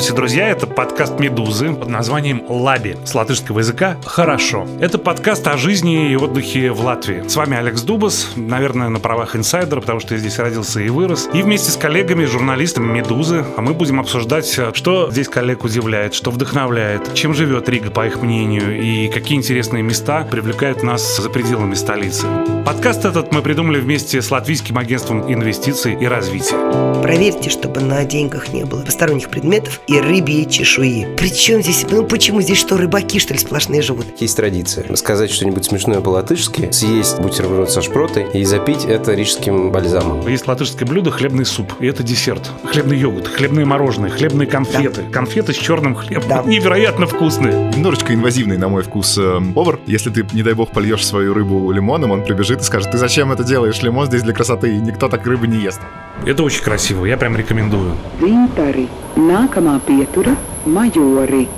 Здравствуйте, друзья! Это подкаст «Медузы» под названием «Лаби» с латышского языка «Хорошо». Это подкаст о жизни и отдыхе в Латвии. С вами Алекс Дубас, наверное, на правах инсайдера, потому что я здесь родился и вырос. И вместе с коллегами, журналистами «Медузы» а мы будем обсуждать, что здесь коллег удивляет, что вдохновляет, чем живет Рига, по их мнению, и какие интересные места привлекают нас за пределами столицы. Подкаст этот мы придумали вместе с Латвийским агентством инвестиций и развития. Проверьте, чтобы на деньгах не было посторонних предметов и рыбьей чешуи. Причем здесь, ну почему здесь что, рыбаки, что ли, сплошные живут? Есть традиция сказать что-нибудь смешное по-латышски, съесть бутерброд со шпротой и запить это рижским бальзамом. Есть латышское блюдо хлебный суп, и это десерт. Хлебный йогурт, хлебные мороженые, хлебные конфеты. Да. Конфеты с черным хлебом. Да. Невероятно вкусные. Немножечко инвазивный, на мой вкус, э, повар. Если ты, не дай бог, польешь свою рыбу лимоном, он прибежит и скажет, ты зачем это делаешь? Лимон здесь для красоты, и никто так рыбы не ест. Это очень красиво, я прям рекомендую. Винтари. Nākamā pietura – Majori.